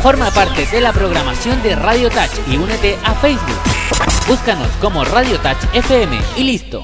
Forma parte de la programación de Radio Touch y únete a Facebook. Búscanos como Radio Touch FM y listo.